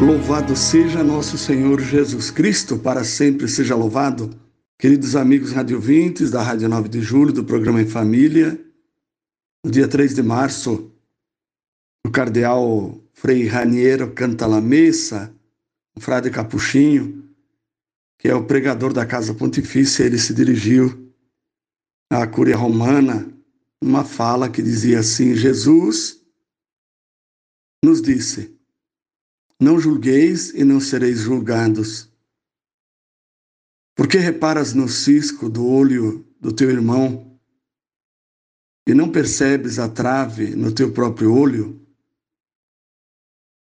Louvado seja nosso Senhor Jesus Cristo, para sempre seja louvado. Queridos amigos radiovintes da Rádio 9 de Julho, do programa Em Família, no dia 3 de março, o cardeal Frei Raniero canta la messa, o frade capuchinho, que é o pregador da Casa Pontifícia, ele se dirigiu à Cúria Romana, uma fala que dizia assim: Jesus nos disse, não julgueis e não sereis julgados. Por que reparas no cisco do olho do teu irmão e não percebes a trave no teu próprio olho?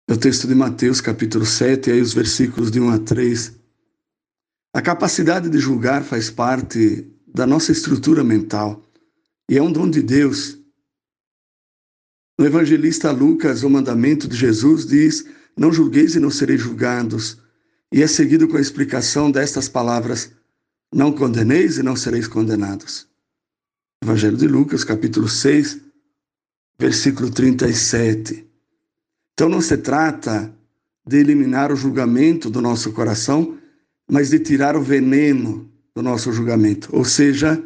É o texto de Mateus, capítulo 7, e aí os versículos de 1 a 3. A capacidade de julgar faz parte da nossa estrutura mental e é um dom de Deus. No evangelista Lucas, o mandamento de Jesus diz não julgueis e não sereis julgados. E é seguido com a explicação destas palavras: Não condeneis e não sereis condenados. Evangelho de Lucas, capítulo 6, versículo 37. Então não se trata de eliminar o julgamento do nosso coração, mas de tirar o veneno do nosso julgamento, ou seja,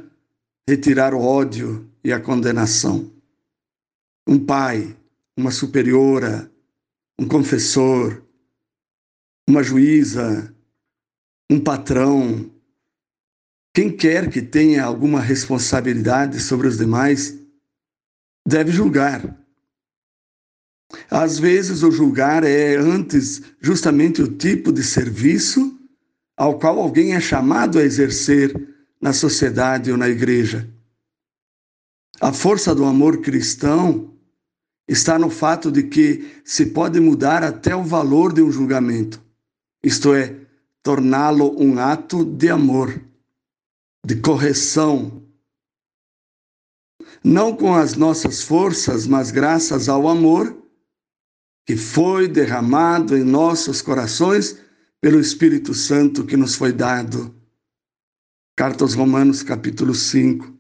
retirar o ódio e a condenação. Um pai, uma superiora, um confessor, uma juíza, um patrão, quem quer que tenha alguma responsabilidade sobre os demais, deve julgar. Às vezes, o julgar é antes justamente o tipo de serviço ao qual alguém é chamado a exercer na sociedade ou na igreja. A força do amor cristão está no fato de que se pode mudar até o valor de um julgamento, isto é, torná-lo um ato de amor, de correção. Não com as nossas forças, mas graças ao amor que foi derramado em nossos corações pelo Espírito Santo que nos foi dado. Carta aos Romanos, capítulo 5,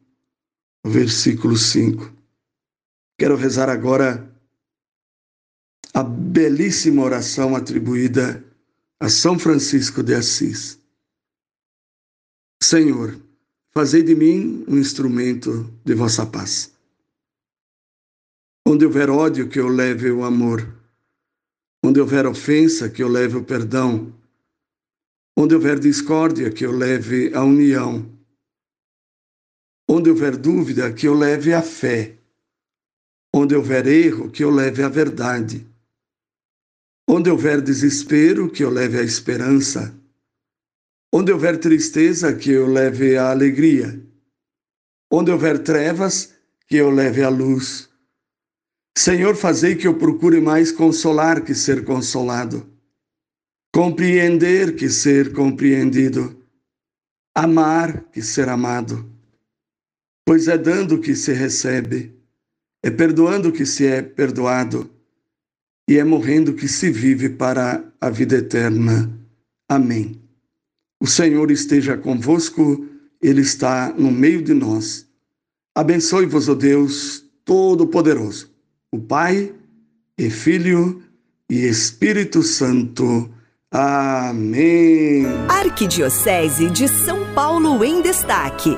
versículo 5. Quero rezar agora a belíssima oração atribuída a São Francisco de Assis. Senhor, fazei de mim um instrumento de vossa paz. Onde houver ódio, que eu leve o amor. Onde houver ofensa, que eu leve o perdão. Onde houver discórdia, que eu leve a união. Onde houver dúvida, que eu leve a fé. Onde houver erro, que eu leve a verdade. Onde houver desespero, que eu leve a esperança. Onde houver tristeza, que eu leve a alegria. Onde houver trevas, que eu leve a luz. Senhor, fazei que eu procure mais consolar que ser consolado, compreender que ser compreendido, amar que ser amado, pois é dando que se recebe é perdoando que se é perdoado e é morrendo que se vive para a vida eterna. Amém. O Senhor esteja convosco, Ele está no meio de nós. Abençoe-vos, ó Deus Todo-Poderoso, o Pai e Filho e Espírito Santo. Amém. Arquidiocese de São Paulo em Destaque.